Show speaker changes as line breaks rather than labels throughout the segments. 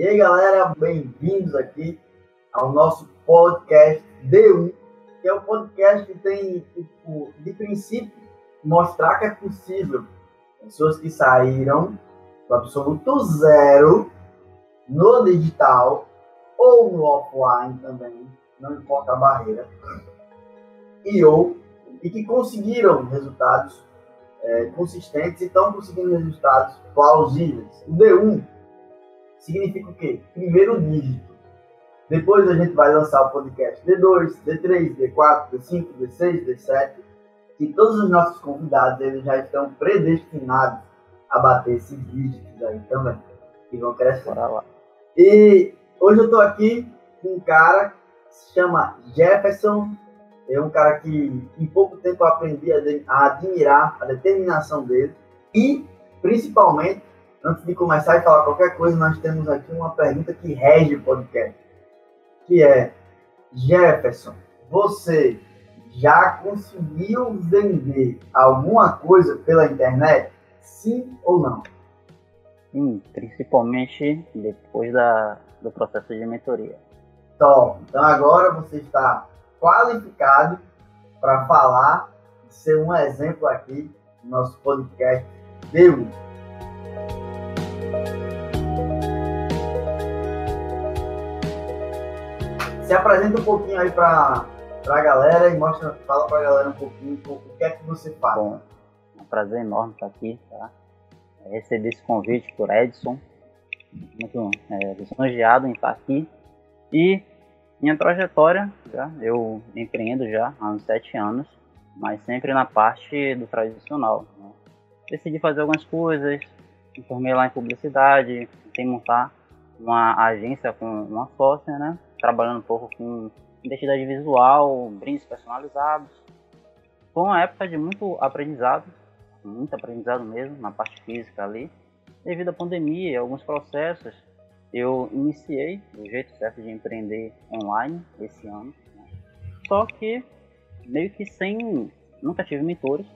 E aí, galera, bem-vindos aqui ao nosso podcast D1, que é o um podcast que tem, tipo, de princípio, mostrar que é possível pessoas que saíram do absoluto zero no digital ou no offline também, não importa a barreira, e ou e que conseguiram resultados é, consistentes e estão conseguindo resultados plausíveis. O D1 significa o quê? Primeiro dígito. Depois a gente vai lançar o podcast D2, D3, D4, D5, D6, D7. E todos os nossos convidados eles já estão predestinados a bater esses dígitos aí também. Que vão crescer.
lá.
E hoje eu estou aqui com um cara que se chama Jefferson. É um cara que em pouco tempo eu aprendi a admirar a determinação dele. E, principalmente, antes de começar a falar qualquer coisa, nós temos aqui uma pergunta que rege o podcast. Que é, Jefferson, você já conseguiu vender alguma coisa pela internet? Sim ou não?
Sim, principalmente depois da, do processo de mentoria.
Top. Então agora você está qualificado para falar e ser um exemplo aqui no nosso podcast D1. Se apresenta um pouquinho aí para a galera e mostra, fala para a galera um pouquinho o que é que você faz.
Bom, é um prazer enorme estar aqui, tá? Receber esse convite por Edson, muito é, lisonjeado em estar aqui. E minha trajetória, já, eu empreendo já há uns sete anos, mas sempre na parte do tradicional. Né? Decidi fazer algumas coisas, me formei lá em publicidade, tentei montar uma agência com uma sócia, né? Trabalhando um pouco com identidade visual, brindes personalizados. Foi uma época de muito aprendizado, muito aprendizado mesmo, na parte física ali. Devido à pandemia e alguns processos, eu iniciei o jeito certo de empreender online esse ano. Né? Só que meio que sem. Nunca tive mentores.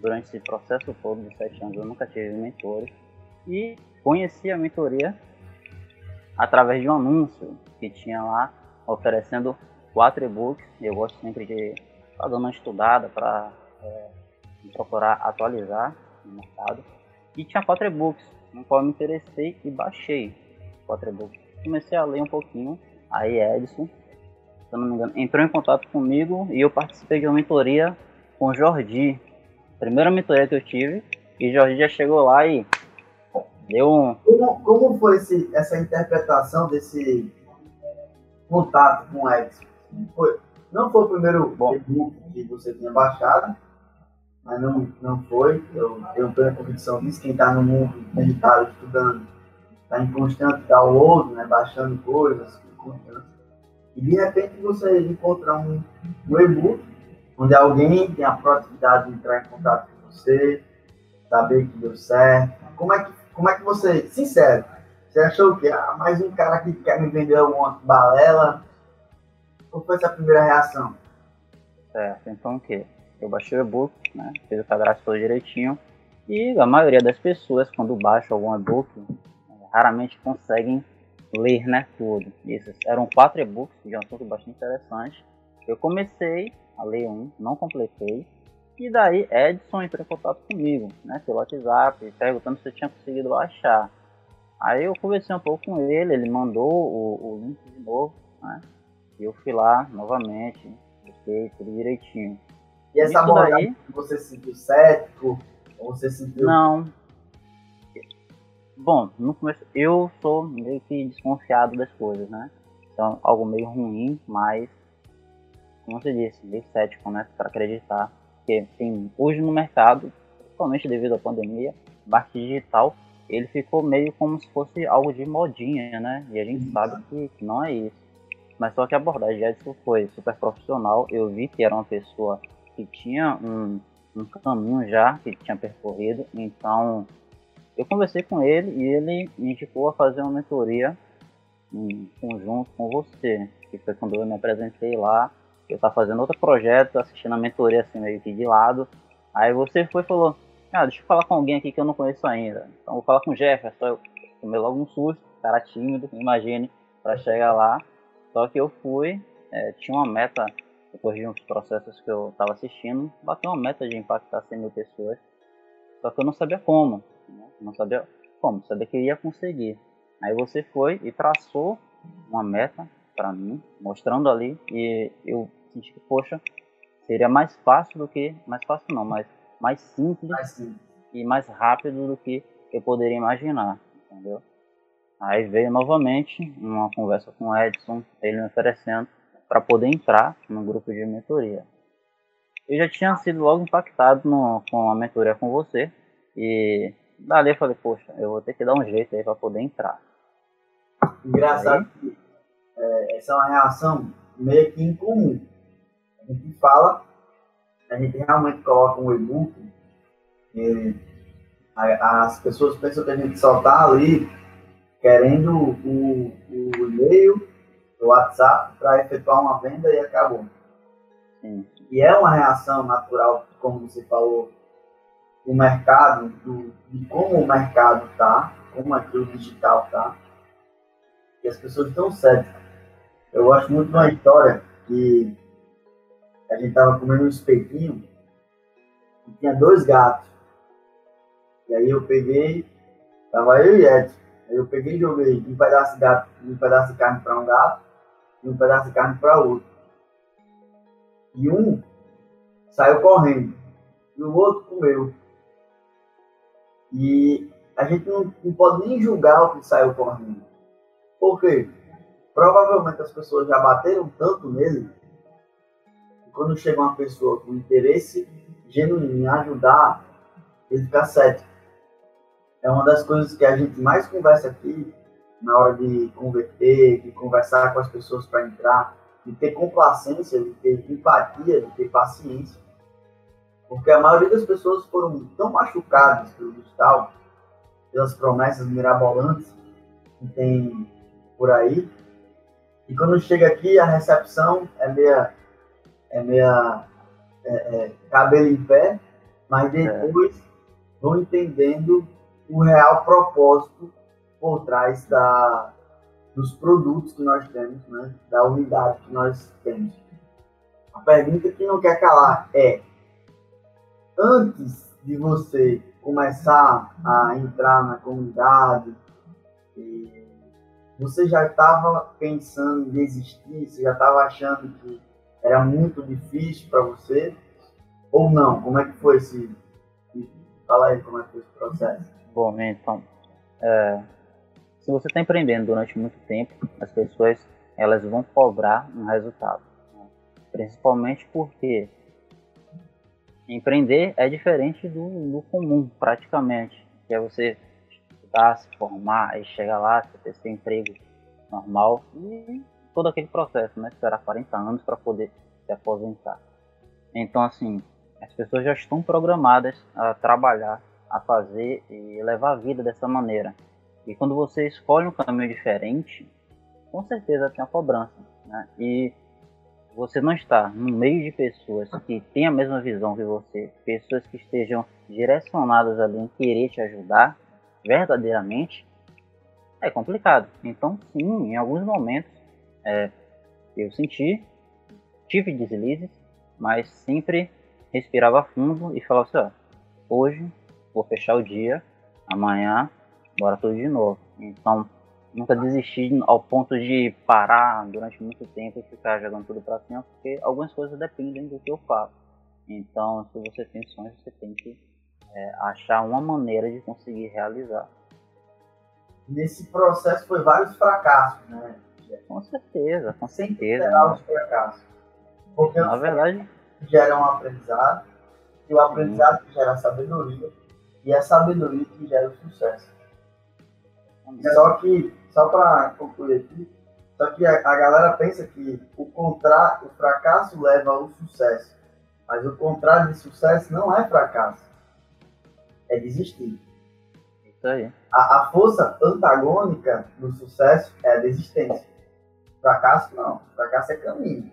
Durante esse processo todo de sete anos eu nunca tive mentores. E conheci a mentoria através de um anúncio que tinha lá oferecendo quatro e-books. Eu gosto sempre de dando uma estudada para é, procurar atualizar no mercado. E tinha quatro e-books, no qual eu me interessei e baixei quatro e-books. Comecei a ler um pouquinho, aí Edson, se não me engano, entrou em contato comigo e eu participei de uma mentoria com o Jordi. Primeira mentoria que eu tive, e Jordi já chegou lá e deu um.
Como, como foi esse, essa interpretação desse contato com o Edson? Foi, não foi o primeiro e-book que você tinha baixado, mas não, não foi. Eu tenho plena convicção disso. Quem está no mundo digital estudando está em constante download, né, baixando coisas, E de repente você encontra um, um e-book onde alguém tem a proatividade de entrar em contato com você, saber que deu certo. Como é que, como é que você, sincero, você achou que ah, mais um cara que quer me vender alguma balela? Qual foi essa primeira reação?
Certo, então o que? Eu baixei o e-book, né? Fiz o cadastro todo direitinho. E a maioria das pessoas, quando baixa algum e-book, raramente conseguem ler né, tudo. Esses eram quatro e-books de um assunto bastante interessante. Eu comecei a ler um, não completei. E daí Edson entrou em contato comigo, né, pelo WhatsApp, perguntando se eu tinha conseguido baixar. Aí eu conversei um pouco com ele, ele mandou o, o link de novo, né? E eu fui lá novamente, busquei tudo direitinho.
E essa abordagem daí, você se sentiu cético? Ou você se sentiu...
Não, Bom, no começo eu sou meio que desconfiado das coisas, né? Então, algo meio ruim, mas, como você disse, meio cético, né? Para acreditar. Porque tem, hoje no mercado, principalmente devido à pandemia, marketing digital, ele ficou meio como se fosse algo de modinha, né? E a gente uhum. sabe que, que, não é isso. Mas só que a abordagem de Edson foi super profissional. Eu vi que era uma pessoa que tinha um, um caminho já que tinha percorrido, então eu conversei com ele e ele me indicou a fazer uma mentoria em conjunto com você, que foi quando eu me apresentei lá. Eu estava fazendo outro projeto, assistindo a mentoria assim meio que de lado. Aí você foi e falou: Ah, deixa eu falar com alguém aqui que eu não conheço ainda. Então vou falar com o Jefferson. Eu tomei logo um susto. cara tímido, imagine, para chegar lá. Só que eu fui, é, tinha uma meta, depois de uns processos que eu estava assistindo, bateu uma meta de impactar 100 mil pessoas. Só que eu não sabia como, né? não sabia como, sabia que ia conseguir. Aí você foi e traçou uma meta para mim, mostrando ali, e eu senti que, poxa, seria mais fácil do que, mais fácil não, mas mais simples, mais simples. e mais rápido do que eu poderia imaginar, entendeu? Aí veio novamente uma conversa com o Edson, ele me oferecendo para poder entrar no grupo de mentoria. Eu já tinha sido logo impactado no, com a mentoria com você e dali eu falei, poxa, eu vou ter que dar um jeito aí para poder entrar.
Engraçado aí, que é, essa é uma reação meio que incomum. A gente fala, a gente realmente coloca um e-book, as pessoas pensam que a gente só está ali querendo o, o e-mail, o WhatsApp para efetuar uma venda e acabou. Sim. E é uma reação natural, como você falou, o mercado, do, de como o mercado está, como aqui o digital está, e as pessoas estão céticas. Eu gosto muito de uma história que a gente estava comendo um espetinho e tinha dois gatos. E aí eu peguei, tava eu e Edson. Aí eu peguei e joguei um pedaço de, gato, um pedaço de carne para um gato e um pedaço de carne para outro. E um saiu correndo e o outro comeu. E a gente não, não pode nem julgar o que saiu correndo. Por quê? Provavelmente as pessoas já bateram tanto nele quando chega uma pessoa com interesse genuíno em ajudar, ele fica cético é uma das coisas que a gente mais conversa aqui na hora de converter, de conversar com as pessoas para entrar, de ter complacência, de ter empatia, de ter paciência. Porque a maioria das pessoas foram tão machucadas pelo digital, pelas promessas mirabolantes que tem por aí, e quando chega aqui a recepção é meia, é meia é, é, cabelo em pé, mas é. depois é. vão entendendo o real propósito por trás da, dos produtos que nós temos, né? da unidade que nós temos. A pergunta que não quer calar é: antes de você começar a entrar na comunidade, você já estava pensando em desistir? Você já estava achando que era muito difícil para você? Ou não? Como é que foi esse. Fala aí como é que foi esse processo.
Bom, então, é, se você está empreendendo durante muito tempo, as pessoas elas vão cobrar um resultado. Né? Principalmente porque empreender é diferente do, do comum, praticamente. Que é você estudar, se formar, e chegar lá, ter seu emprego normal e todo aquele processo, né? Esperar 40 anos para poder se aposentar. Então, assim, as pessoas já estão programadas a trabalhar a fazer e levar a vida dessa maneira. E quando você escolhe um caminho diferente, com certeza tem a cobrança. Né? E você não está no meio de pessoas que têm a mesma visão que você, pessoas que estejam direcionadas ali em querer te ajudar verdadeiramente, é complicado. Então, sim, em alguns momentos é, eu senti, tive deslizes, mas sempre respirava fundo e falava assim: ó, hoje vou fechar o dia, amanhã, bora tudo de novo. Então, nunca desistir ao ponto de parar durante muito tempo e ficar jogando tudo para cima, porque algumas coisas dependem do que eu faço. Então, se você tem sonhos, você tem que é, achar uma maneira de conseguir realizar.
Nesse processo foi vários fracassos, né?
Com certeza, com certeza.
Né? os fracassos. Porque
Na verdade
gera um aprendizado, e o aprendizado gera sabedoria, e a sabedoria que gera o sucesso. Só que, só para concluir aqui, só que a, a, galera pensa que o, contra, o fracasso leva ao sucesso. Mas o contrário de sucesso não é fracasso. É desistir.
Isso aí.
A, a força antagônica do sucesso é a desistência. Fracasso não. Fracasso é caminho.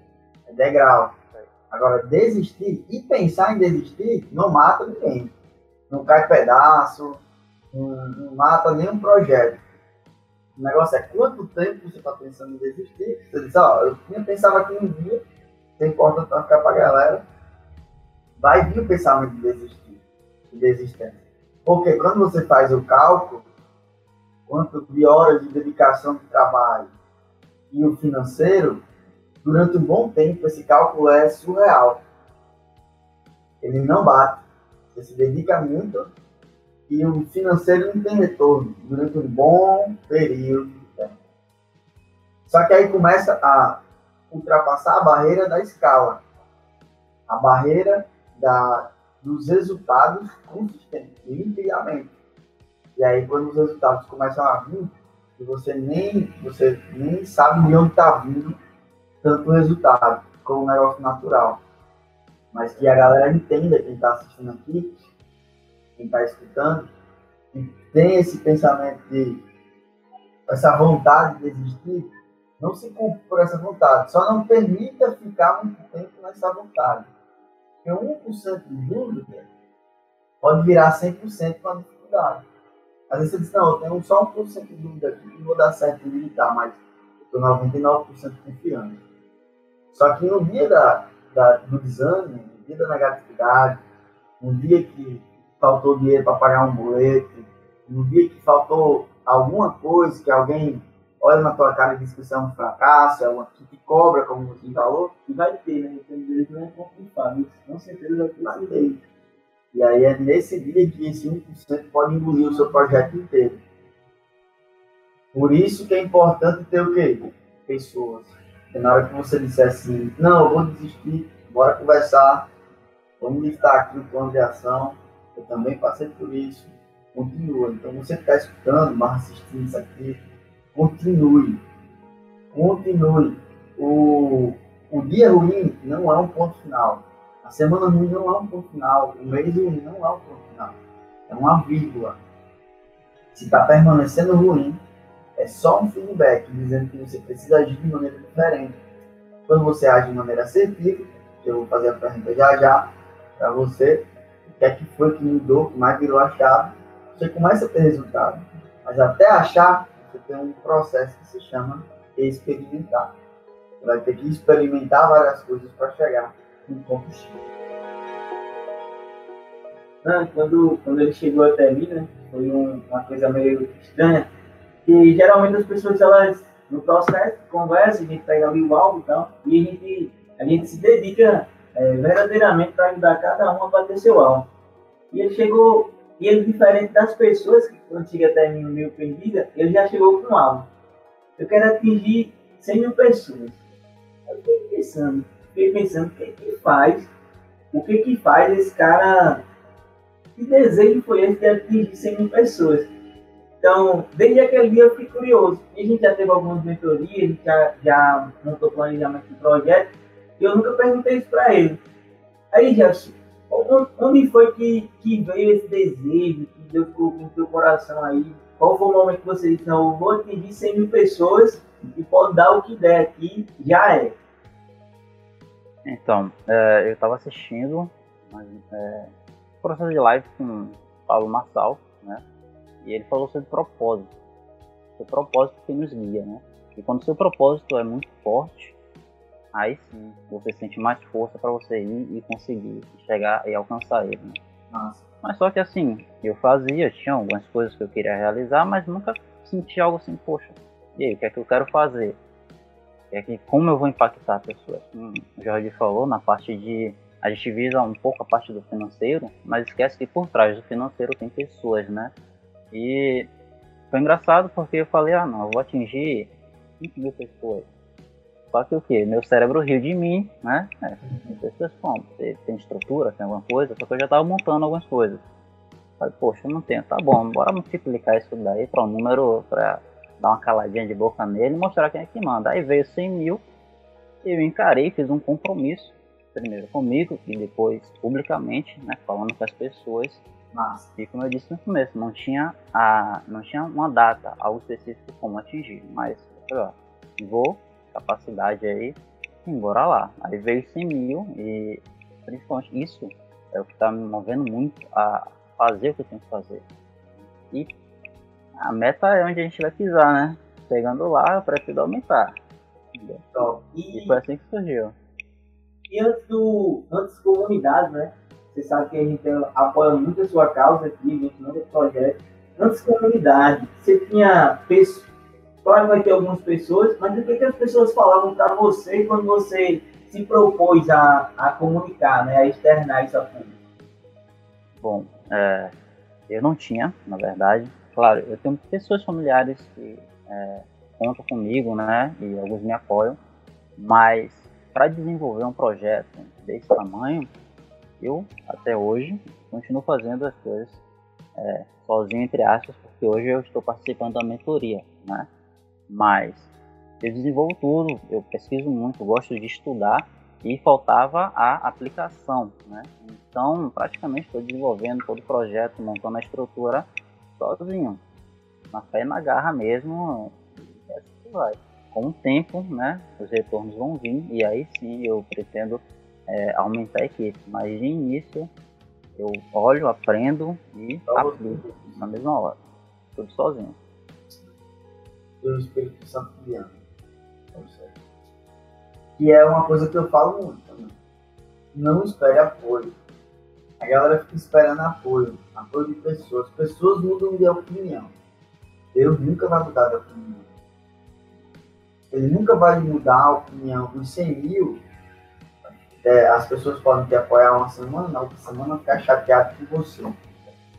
É degrau. Agora, desistir e pensar em desistir não mata ninguém não cai pedaço, não, não mata nenhum projeto. O negócio é quanto tempo você está pensando em desistir. Você diz, ó, eu tinha pensava que um dia, não importa para ficar a galera, vai vir o pensamento de desistir, de desistência. Porque quando você faz o cálculo, quanto de horas de dedicação de trabalho e o financeiro, durante um bom tempo esse cálculo é surreal. Ele não bate. Você se dedica muito e o financeiro não tem retorno durante um bom período de tempo. Só que aí começa a ultrapassar a barreira da escala, a barreira da, dos resultados consistentes, limpidamente. E aí quando os resultados começam a vir, e você nem, você nem sabe de onde está vindo tanto resultado, como um negócio natural. Mas que a galera entenda, quem está assistindo aqui, quem está escutando, e tem esse pensamento de essa vontade de existir, não se culpe por essa vontade. Só não permita ficar muito tempo nessa vontade. Porque 1% de dúvida pode virar 100% com a dificuldade. Às vezes você diz, não, eu tenho só 1% de dúvida aqui que vou dar certo em militar, mas estou 99% confiando. Só que no dia da, da, do desânimo, no dia da negatividade, no dia que faltou dinheiro para pagar um boleto, no dia que faltou alguma coisa, que alguém olha na tua cara e diz que isso é um fracasso, é uma, que te cobra, como você falou,
e vai ter, né? Então, eles não é mas com certeza
vai ter. E aí é nesse dia que esse 1% pode engolir o seu projeto inteiro. Por isso que é importante ter o quê? Pessoas. Porque na hora que você disser assim, não, eu vou desistir, bora conversar, vamos listar aqui o plano de ação, eu também passei por isso, continua. Então você que está escutando, mas assistindo isso aqui, continue. Continue. O, o dia ruim não é um ponto final. A semana ruim não é um ponto final. O mês ruim não é um ponto final. É uma vírgula. Se está permanecendo ruim, é só um feedback dizendo que você precisa agir de maneira diferente. Quando você age de maneira assertiva, que eu vou fazer a pergunta já já para você, o que é que foi que mudou, que mais virou a chave, você começa a ter resultado. Mas até achar, você tem um processo que se chama experimentar. Você vai ter que experimentar várias coisas para chegar no ponto X.
quando, quando ele chegou até mim, né, foi um, uma coisa meio estranha, que geralmente as pessoas, elas, no processo, conversam, a gente pega ali o álbum e tal, e a gente, a gente se dedica é, verdadeiramente para ajudar cada um a bater seu alvo. E ele chegou e ele, diferente das pessoas que quando chega até mim meio perdida, ele já chegou com algo. Eu quero atingir 100 mil pessoas. Eu fiquei pensando, fiquei pensando o que que faz, o que que faz esse cara, que desejo foi esse de atingir 100 mil pessoas. Então, desde aquele dia eu fiquei curioso. E a gente já teve algumas mentorias, a gente já, já montou planejamento de projeto, e eu nunca perguntei isso para ele. Aí, Jefferson, Onde foi que, que veio esse desejo, que Deus colocou no teu coração aí? Qual foi o momento que você disse, não, eu vou atingir 100 mil pessoas e pode dar o que der aqui, já é?
Então, é, eu estava assistindo é, processo de live com o Paulo Massal, né? E ele falou sobre propósito. O propósito que nos guia, né? E quando o seu propósito é muito forte, aí sim você sente mais força para você ir e conseguir chegar e alcançar ele. Né? Mas só que assim, eu fazia, tinha algumas coisas que eu queria realizar, mas nunca senti algo assim, poxa, e aí, o que é que eu quero fazer? É que como eu vou impactar a pessoa? Como o Jorge falou, na parte de. A gente visa um pouco a parte do financeiro, mas esquece que por trás do financeiro tem pessoas, né? E foi engraçado porque eu falei, ah não, eu vou atingir 5 mil pessoas só que o que? Meu cérebro riu de mim, né? É, pessoas como? Você tem estrutura, tem alguma coisa? Só que eu já estava montando algumas coisas. Falei, poxa, eu não tenho. Tá bom, bora multiplicar isso daí para um número, para dar uma caladinha de boca nele e mostrar quem é que manda. Aí veio 100 mil, eu encarei, fiz um compromisso, primeiro comigo e depois publicamente, né? Falando com as pessoas. Mas, e como eu disse no começo, não tinha, a, não tinha uma data, algo específico como atingir. Mas, ó, vou capacidade aí, sim, bora lá. Aí veio 100 mil e principalmente isso é o que está me movendo muito a fazer o que eu tenho que fazer. E a meta é onde a gente vai pisar, né? chegando lá, eu prefiro aumentar.
Top.
E, e foi assim que surgiu.
E antes do. Antes comunidade, né? Você sabe que a gente apoia muito a sua causa aqui, a gente manda projeto. Antes comunidade, você tinha pessoas. Claro vai ter algumas pessoas, mas o que, que as pessoas falavam para você quando você se propôs a, a comunicar, né, a externar isso a público?
Bom, é, eu não tinha, na verdade. Claro, eu tenho pessoas familiares que é, contam comigo, né, e alguns me apoiam, mas para desenvolver um projeto desse tamanho, eu, até hoje, continuo fazendo as coisas é, sozinho, entre aspas, porque hoje eu estou participando da mentoria, né? Mas eu desenvolvo tudo, eu pesquiso muito, gosto de estudar e faltava a aplicação, né? Então, praticamente estou desenvolvendo todo o projeto, montando a estrutura sozinho, na fé e na garra mesmo, e assim vai. Com o tempo, né, os retornos vão vir e aí sim eu pretendo é, aumentar a equipe, mas de início eu olho, aprendo e aplico na mesma hora, tudo sozinho.
Do Espírito Santo guiando. E é uma coisa que eu falo muito também. Não espere apoio. A galera fica esperando apoio, apoio de pessoas. Pessoas mudam de opinião. Deus nunca vai mudar de opinião. Ele nunca vai mudar a opinião dos 100 mil. É, as pessoas podem te apoiar uma semana, na outra semana ficar chateado com você.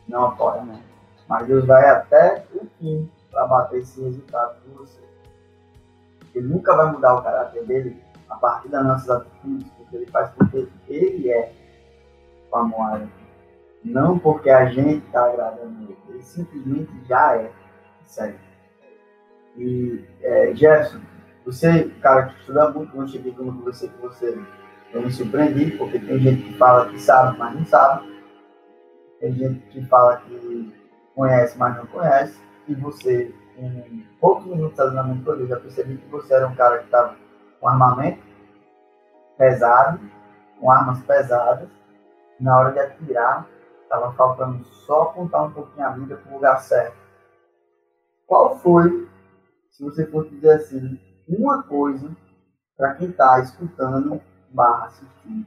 Não apoia, né? Mas Deus vai até o fim para bater esse resultado com você. Ele nunca vai mudar o caráter dele a partir das nossas atitudes, porque ele faz porque ele é amor. Não porque a gente está agradando ele. Ele simplesmente já é. Sério. E, é, Jefferson, você, cara que estuda muito, quando cheguei com você, que você, eu me surpreendi, porque tem gente que fala que sabe, mas não sabe. Tem gente que fala que conhece, mas não conhece. E você, em poucos minutos mentoria, eu já percebi que você era um cara que estava com armamento pesado, com armas pesadas. Na hora de atirar, estava faltando só apontar um pouquinho a vida para o lugar certo. Qual foi, se você fosse dizer assim, uma coisa para quem está escutando barra assistindo?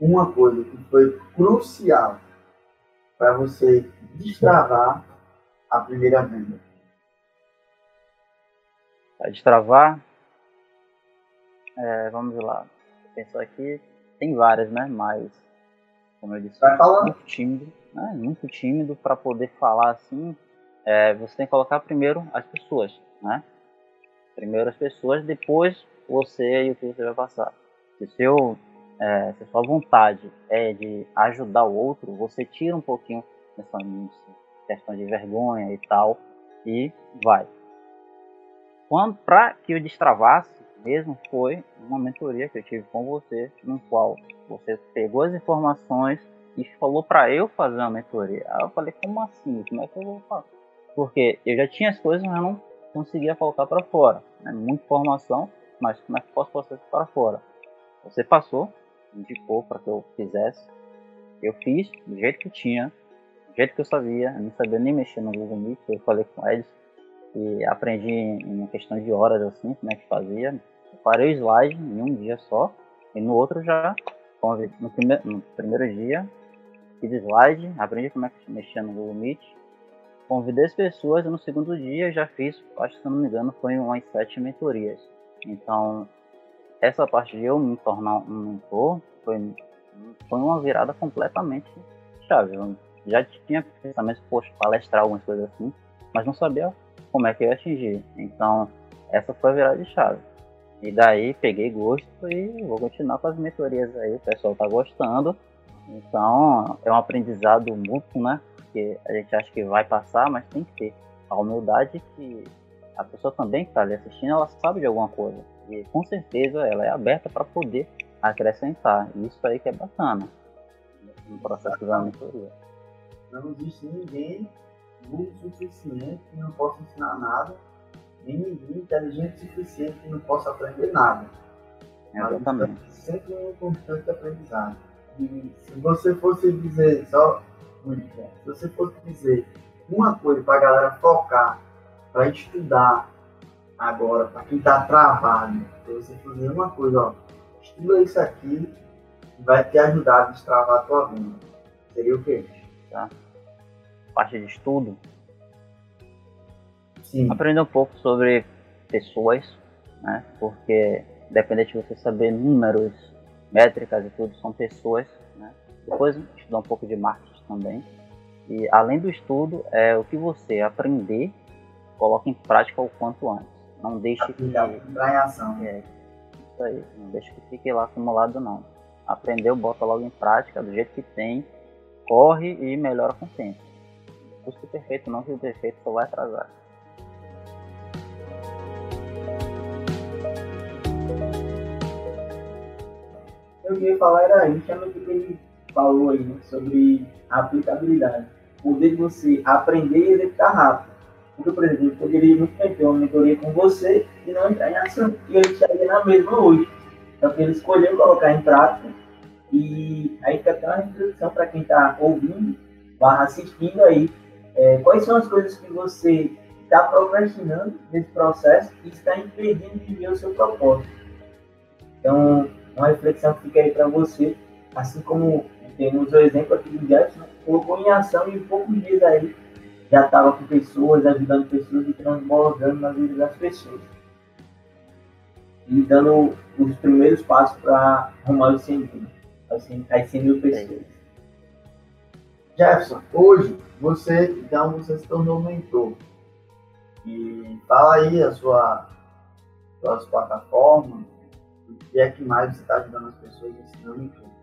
Uma coisa que foi crucial para você destravar a primeira venda.
Para destravar, é, vamos lá. Pensar aqui, tem várias, né? Mas, como eu disse, muito tímido, né? Muito tímido para poder falar assim. É, você tem que colocar primeiro as pessoas, né? Primeiro as pessoas, depois você e o que você vai passar. Se, seu, é, se a sua vontade é de ajudar o outro, você tira um pouquinho dessa questão de vergonha e tal e vai. Quando para que eu destravasse mesmo foi uma mentoria que eu tive com você, no qual você pegou as informações e falou para eu fazer uma mentoria. Aí eu falei, como assim? Como é que eu vou fazer? Porque eu já tinha as coisas, mas eu não conseguia colocar para fora. Né? Muita informação, mas como é que posso passar isso para fora? Você passou, indicou para que eu fizesse. Eu fiz do jeito que tinha, do jeito que eu sabia. Eu não sabia nem mexer no Google Meet. Eu falei com eles e aprendi em uma questão de horas assim, como é que fazia parei o slide em um dia só, e no outro já, no primeiro, no primeiro dia, fiz slide, aprendi como é que mexia no Google Meet, convidei as pessoas, e no segundo dia já fiz, acho que se não me engano, foi umas sete mentorias. Então, essa parte de eu me tornar um mentor foi, foi uma virada completamente chave. Eu já tinha pensamento, poxa, palestrar algumas coisas assim, mas não sabia como é que eu ia atingir. Então, essa foi a virada de chave. E daí peguei gosto e vou continuar com as mentorias aí, o pessoal tá gostando. Então é um aprendizado mútuo, né? Porque a gente acha que vai passar, mas tem que ter a humildade que a pessoa também que está ali assistindo, ela sabe de alguma coisa. E com certeza ela é aberta para poder acrescentar. Isso aí que é bacana no processo da mentoria.
Não existe ninguém burro suficiente que não possa ensinar nada ninguém inteligente o suficiente que não possa aprender nada.
Exatamente.
Mas sempre um constante aprendizado. E se você fosse dizer, só se você fosse dizer uma coisa para a galera focar para estudar agora, para quem está travado, para você fazer uma coisa, ó, estuda isso aqui, vai te ajudar a destravar a tua vida. Seria o quê?
Tá. Parte de estudo.
Sim.
Aprender um pouco sobre pessoas, né? Porque dependente de você saber números, métricas e tudo, são pessoas, né? Depois estudar um pouco de marketing também. E além do estudo, é o que você aprender, coloque em prática o quanto antes. Não deixe que.
Em ação.
É, isso aí. Não deixe que fique lá acumulado, não. Aprendeu, bota logo em prática, do jeito que tem, corre e melhora com o tempo. Busca o perfeito, não que o perfeito só vai atrasar.
Eu queria falar era justamente o que ele falou aí, né, sobre a aplicabilidade. Poder de você aprender e executar rápido. Porque, por exemplo, eu poderia muito bem ter uma mentoria com você e não entrar em ação, e ele estaria na mesma hoje. Então, ele escolheu colocar em prática, e aí fica até uma reflexão para quem está ouvindo, barra assistindo aí, é, quais são as coisas que você está procrastinando nesse processo e está impedindo de ver o seu propósito. Então, uma reflexão que fica aí para você, assim como temos o exemplo aqui do Jefferson, né? colocou em ação e em poucos dias aí já estava com pessoas, ajudando pessoas e transbordando na vida das pessoas. E dando os primeiros passos para arrumar os 100 mil, assim, as 100 mil pessoas.
Jefferson, hoje você, então, você se tornou mentor. E fala aí a sua, suas plataformas, o que é que mais você está ajudando as pessoas ensinando em tudo.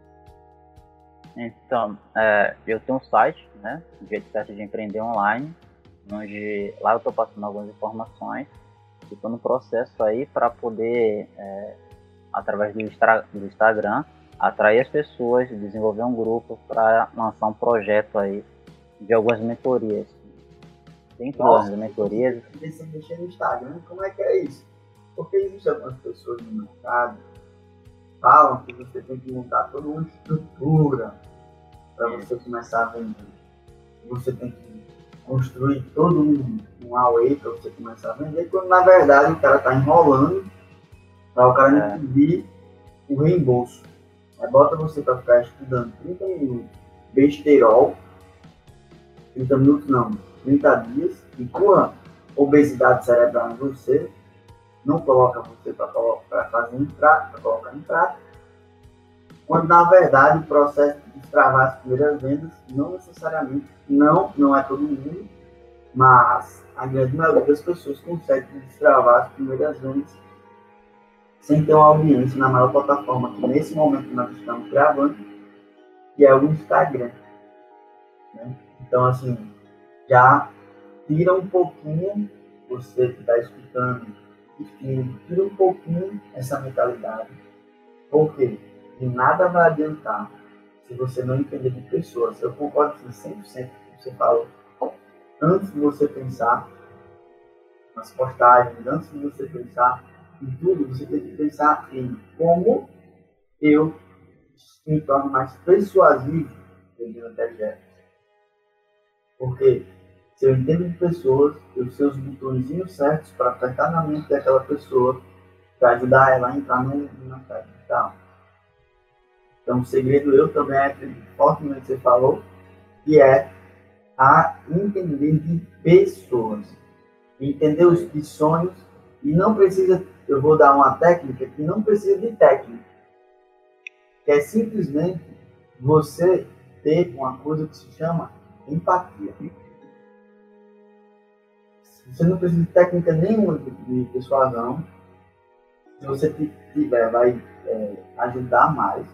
Então, é, eu tenho um site, né, Jeito Certo de Empreender Online, onde lá eu estou passando algumas informações e estou no processo aí para poder, é, através do, do Instagram, atrair as pessoas, desenvolver um grupo para lançar um projeto aí de algumas mentorias. Dentro das mentorias.
Você mexer no Instagram, como é que é isso? Porque existem algumas pessoas no mercado falam que você tem que montar toda uma estrutura para você começar a vender. Você tem que construir todo um, um away para você começar a vender, quando na verdade o cara está enrolando para o cara não
É.
pedir o reembolso. Aí bota você para ficar estudando 30 minutos besteirol, 30 minutos não, 30 dias, empurra obesidade cerebral em você, não coloca você para fazer em prática, para colocar em prática, quando na verdade o processo de destravar as primeiras vendas não necessariamente, não, não é todo mundo, mas a grande maioria das pessoas consegue destravar as primeiras vendas sem ter uma audiência na maior plataforma que nesse momento nós estamos gravando, que é o Instagram. né? Então assim, já tira um pouquinho, você que está escutando, que tira um pouquinho essa mentalidade. Por quê? De nada vai adiantar se você não entender de pessoas. Eu concordo com 100% com o que você falou. Antes de você pensar nas postagens, antes de você pensar em tudo, você tem que pensar em como eu me torno mais persuasivo até Jefferson. Porque se eu entendo de pessoas, eu sei os botõezinhos certos para apertar na mente daquela pessoa, para ajudar ela a entrar no, na fé digital. Então, o segredo eu também acredito fortemente que você falou, que é a entender de pessoas, entender os de sonhos, e não precisa, eu vou dar uma técnica que não precisa de técnica, que é simplesmente você ter uma coisa que se chama empatia. Você não precisa de técnica nenhuma de, persuasão. Se você tiver, vai é, ajudar mais.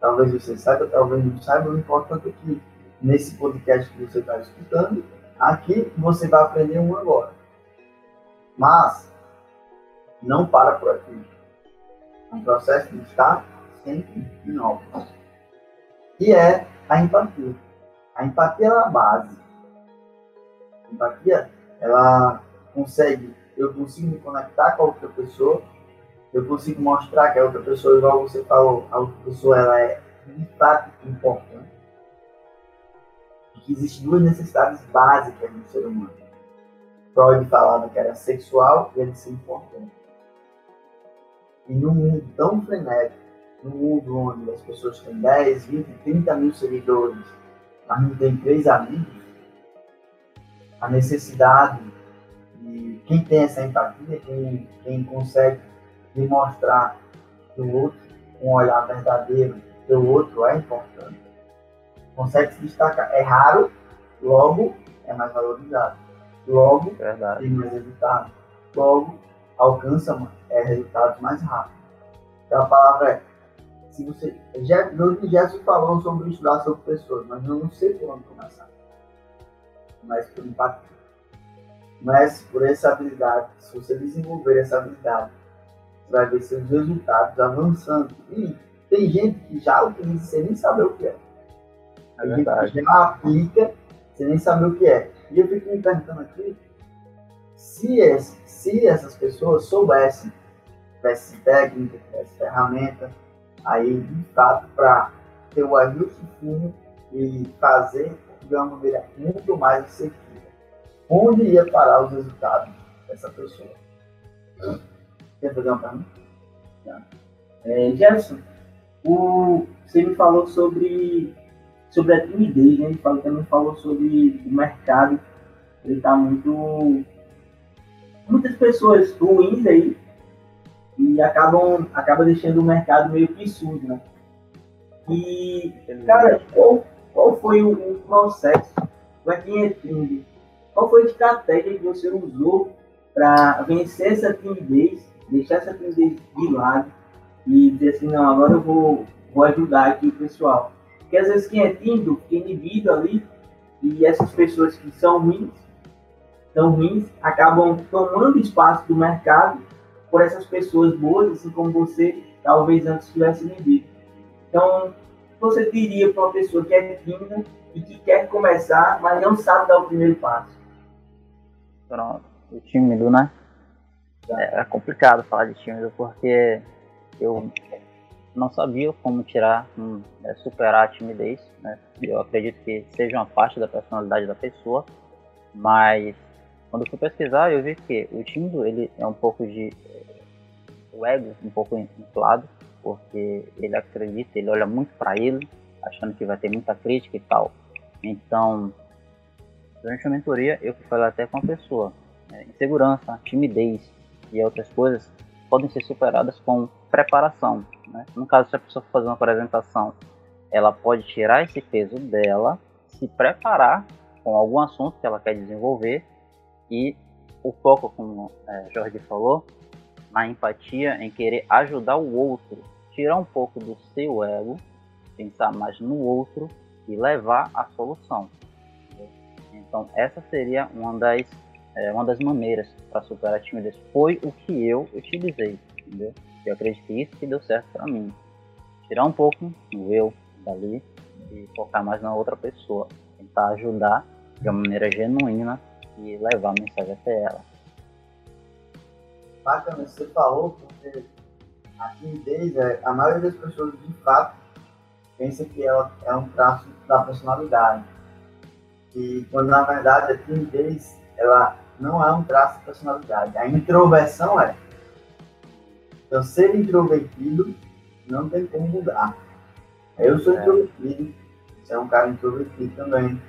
Talvez você saiba, talvez não saiba. O importante é que nesse podcast que você está escutando, aqui você vai aprender um agora. Mas não para por aqui. Um processo está sempre em obra. E é a empatia. A empatia é a base. A empatia ela consegue, eu consigo me conectar com a outra pessoa, eu consigo mostrar que a outra pessoa, igual você falou, a outra pessoa ela é de fato importante. Que existem duas necessidades básicas no ser humano. Freud falava que era sexual e ele se importante. E num mundo tão frenético, num mundo onde as pessoas têm 10, 20, 30 mil seguidores, mas não tem três amigos, a necessidade de quem tem essa empatia, quem, quem consegue demonstrar que o outro, um olhar verdadeiro, que o outro é importante, consegue se destacar. É raro, logo é mais valorizado. Logo
Verdade.
tem mais resultado. Logo alcança é, resultados mais rápidos. Então a palavra é, se você. Gerson falou sobre estudar sobre pessoas, mas eu não sei por onde começar. Mas por empatia. Mas por essa habilidade, se você desenvolver essa habilidade, você vai ver seus resultados avançando. E tem gente que já utiliza sem nem saber o que é.
É
Tem gente que já aplica sem nem saber o que é. E eu fico me perguntando aqui, se, esse, se essas pessoas soubessem dessa técnica, dessa ferramenta, aí de fato para ter o ajuste fino e fazer de uma maneira muito mais assertiva. Onde ia parar os resultados dessa pessoa? Quer fazer uma pergunta?
É, Jefferson, o, você me falou sobre, sobre a timidez, né? Falou, também falou sobre o mercado. Ele está muito. Muitas pessoas ruins aí e acabam, acabam deixando o mercado meio que sujo, né? E, cara, qual, qual foi o, processo para quem é tímido? Qual foi a estratégia que você usou para vencer essa timidez, deixar essa timidez de lado e dizer assim, não, agora eu vou, vou ajudar aqui o pessoal. Porque às vezes quem é tímido fica inibido ali e essas pessoas que são ruins, são ruins, acabam tomando espaço do mercado por essas pessoas boas, assim como você talvez antes tivesse inibido. Então, você diria para uma pessoa que é tímida e que quer começar, mas não sabe dar o primeiro passo?
Pronto. O tímido, né? É, é complicado falar de tímido porque eu não sabia como tirar, hum, é, superar a timidez, né? Eu acredito que seja uma parte da personalidade da pessoa, mas quando eu fui pesquisar eu vi que o tímido ele é um pouco de o ego um pouco inflado, porque ele acredita, ele olha muito para ele, achando que vai ter muita crítica e tal. Então, durante a mentoria eu fui falar até com a pessoa, né? insegurança, timidez e outras coisas podem ser superadas com preparação. Né? No caso, se a pessoa for fazer uma apresentação, ela pode tirar esse peso dela, se preparar com algum assunto que ela quer desenvolver e o foco, como é, Jorge falou, na empatia, em querer ajudar o outro, tirar um pouco do seu ego, pensar mais no outro e levar a solução. Então, essa seria uma das, é, uma das maneiras para superar a timidez. Foi o que eu utilizei, entendeu? Eu acredito que isso que deu certo para mim. Tirar um pouco do eu dali e focar mais na outra pessoa. Tentar ajudar de uma maneira genuína e levar a mensagem até ela.
Bacana, você falou, porque a timidez, é, a maioria das pessoas de fato pensa que ela é um traço da personalidade. E quando na verdade a timidez ela não é um traço de personalidade. A introversão é. Então ser introvertido não tem como mudar. Eu sou
É.
introvertido, você é um cara introvertido também.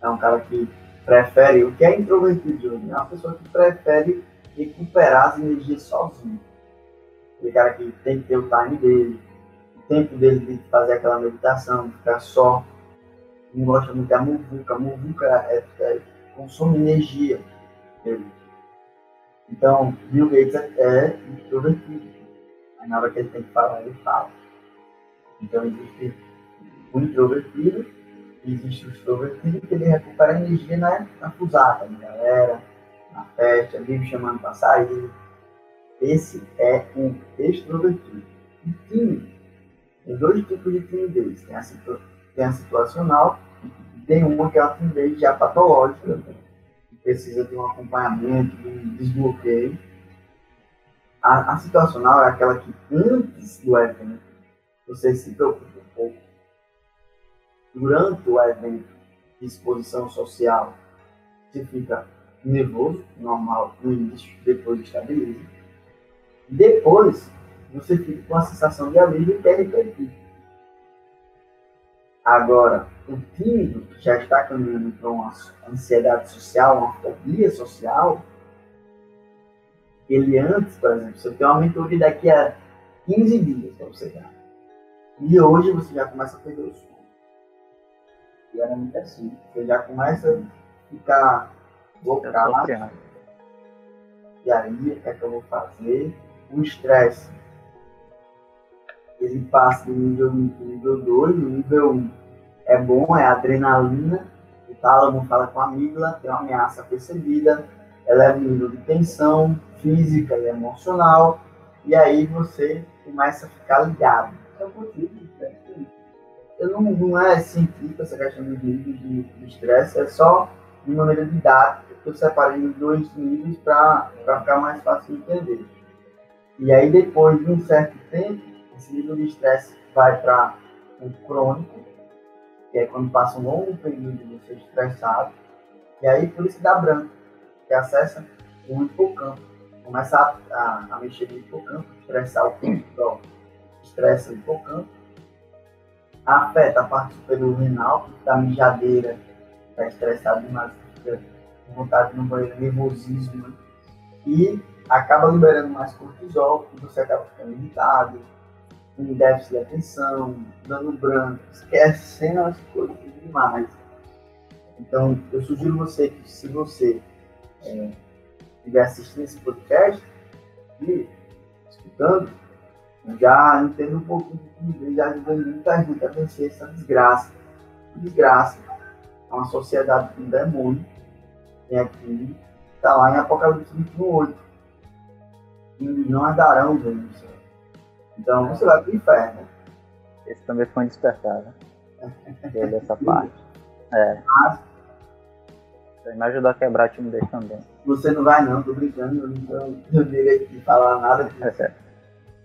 É um cara que prefere. O que é introvertido, Júnior? É uma pessoa que prefere recuperar as energias sozinho. Aquele cara que tem que ter o time dele, o tempo dele de fazer aquela meditação, ficar só. Não gosta muito da muvuca. Muvuca é, é, consome energia dele. Então, Bill Gates é, é introvertido. Aí na hora que ele tem que falar, ele fala. Então existe o introvertido existe o extrovertido que ele recupera energia na, na fusata, na galera, na festa, vive chamando para sair. Esse é um extrovertido. E tímido. Tem dois tipos de timidez. Tem a, situ- tem a situacional e tem uma que é a timidez já patológica, que precisa de um acompanhamento, de um desbloqueio. A, a situacional é aquela que antes do evento você se preocupa um pouco. Durante o evento de exposição social, você fica nervoso, normal, no início, depois estabiliza. Depois, você fica com a sensação de alívio e quer repetir. Agora, o tímido que já está caminhando para uma ansiedade social, uma fobia social, ele antes, por exemplo, você tem uma mentoria daqui a 15 dias para você dar. E hoje você já começa a perder o sono. E era muito assim. Você já começa a ficar blocado. E aí, o que é que eu vou fazer? O estresse. Ele passa do nível 1 para o nível 2. O nível 1 é bom, é adrenalina. O tálamo fala com a amígdala, tem uma ameaça percebida, eleva o nível de tensão física e emocional. E aí você começa a ficar ligado. É né? Eu não, não é científica essa questão dos níveis de estresse, é só de maneira didática que eu separei os dois níveis para ficar mais fácil de entender. E aí, depois de um certo tempo, esse nível de estresse vai para o crônico, que é quando passa um longo período de você estressado, e aí por isso dá branco, que acessa o hipocampo. Começa a, a, a mexer no hipocampo, estressar o corpo, estressa o hipocampo, afeta a parte superior renal, que dá mijadeira, está estressado demais, fica com vontade de não banheiro, nervosismo, né? E acaba liberando mais cortisol, e você acaba ficando irritado, com déficit de atenção, dando branco, esquecendo as coisas demais. Então, eu sugiro você que se você é, estiver assistindo esse podcast e escutando, já entenda um pouquinho inglês, já ajuda muita gente a vencer essa desgraça. Desgraça. É uma sociedade com demônio. Tem aqui, está lá em Apocalipse 28. E não andarão vendo o céu. Então você vai pro inferno.
Esse também foi um despertar, né? dessa parte. É.
Mas,
me ajudar a quebrar o time dele também.
Você não vai não, tô brincando, eu não tenho direito de falar nada disso.
É.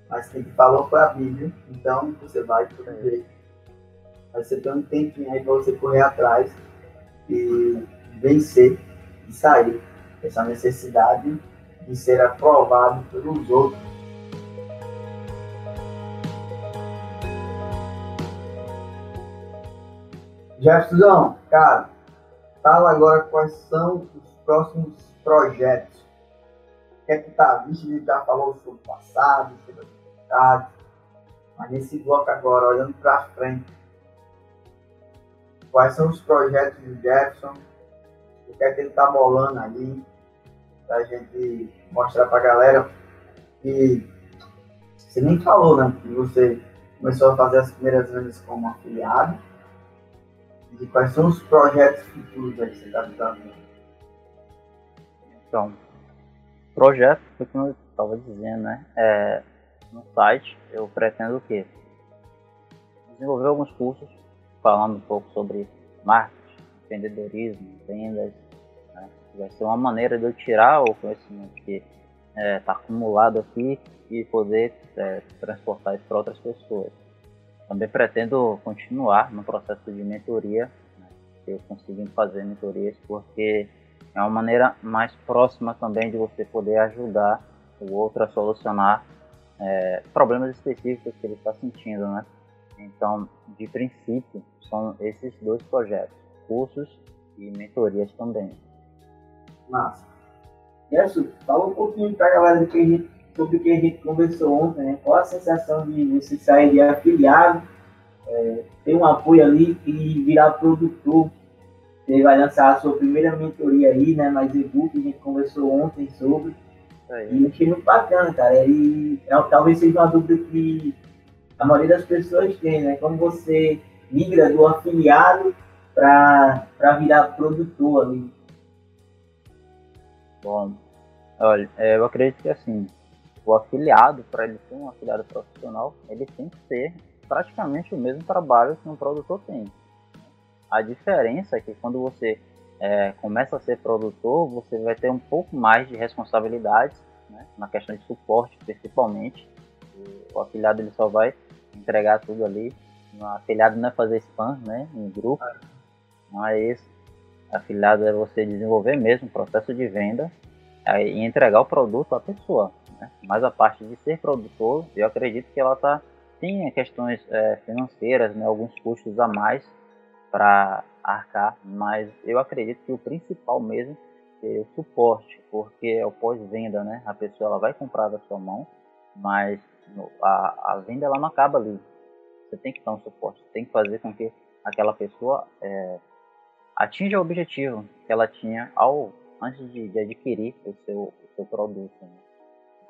Mas quem falou foi a Bíblia, então você vai por direito. Mas você tem um tempinho aí pra você correr atrás e vencer e sair dessa necessidade de ser aprovado pelos outros Jefferson, cara, fala agora quais são os próximos projetos. O que é que tá visto? A gente já falou sobre o passado, sobre as dificuldades, mas nesse bloco agora, olhando para frente, quais são os projetos do Jefferson, o que é que ele tá bolando ali, para a gente mostrar para a galera que você nem falou, né, que você começou a fazer as primeiras vendas como afiliado, e quais são os projetos futuros aí que você está visando?
Então, projeto, como eu estava dizendo, né? É, no site eu pretendo o quê? Desenvolver alguns cursos falando um pouco sobre marketing, empreendedorismo, vendas. Né? Vai ser uma maneira de eu tirar o conhecimento que está é, tá acumulado aqui e poder é, transportar isso para outras pessoas. Também pretendo continuar no processo de mentoria, né, eu conseguindo fazer mentorias, porque é uma maneira mais próxima também de você poder ajudar o outro a solucionar é, problemas específicos que ele está sentindo, né? Então, de princípio, são esses dois projetos, cursos e mentorias também.
Massa. Gerson, fala um pouquinho para a galera do que a gente sobre o que a gente conversou ontem, né? Qual a sensação de você sair de afiliado, é, ter um apoio ali e virar produtor? Você vai lançar a sua primeira mentoria aí, né? Mais e-book, a gente conversou ontem sobre. Aí. E eu achei muito bacana, cara. E é, talvez seja uma dúvida que a maioria das pessoas tem, né? Como você migra do afiliado para virar produtor ali.
Bom, olha, é, eu acredito que assim, o afiliado, para ele ser um afiliado profissional, ele tem que ter praticamente o mesmo trabalho que um produtor tem. A diferença é que quando você é, começa a ser produtor, você vai ter um pouco mais de responsabilidades, né, na questão de suporte principalmente. O afiliado ele só vai entregar tudo ali. O afiliado não é fazer spam né, em grupo, mas Afiliado é você desenvolver mesmo o processo de venda e entregar o produto à pessoa. Né? Mas a parte de ser produtor, eu acredito que ela está tem questões é, financeiras, né, alguns custos a mais para arcar, mas eu acredito que o principal mesmo é o suporte, porque é o pós-venda, né? A pessoa ela vai comprar da sua mão, mas a, a venda ela não acaba ali. Você tem que dar um suporte, tem que fazer com que aquela pessoa é, atinja o objetivo que ela tinha ao antes de, de adquirir o seu, o seu produto. Né?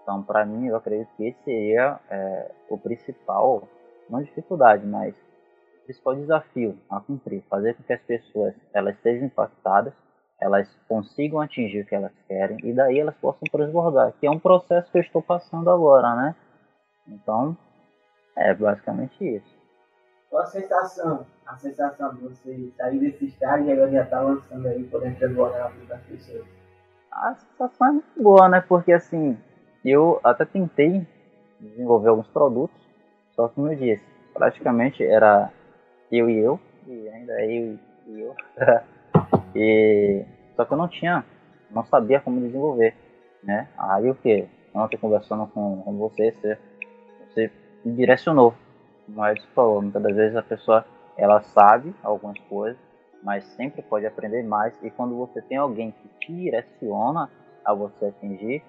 Então, para mim, eu acredito que esse seria é, o principal, não dificuldade, mas o principal desafio a cumprir, fazer com que as pessoas elas sejam impactadas, elas consigam atingir o que elas querem e daí elas possam transbordar, que é um processo que eu estou passando agora, né? Então, é basicamente isso.
Qual a sensação? A sensação de você sair desse estágio e agora já tá lançando aí, podendo transbordar na vida das pessoas?
A sensação é muito boa, né? Porque assim, eu até tentei desenvolver alguns produtos, só que como eu disse, praticamente era eu e eu, e ainda é eu e eu. e, só que eu não tinha, não sabia como desenvolver, né? Aí o que? Ontem conversando com, com você, você, você me direcionou. Mas falou, muitas das vezes a pessoa ela sabe algumas coisas, mas sempre pode aprender mais. E quando você tem alguém que te direciona a você atingir,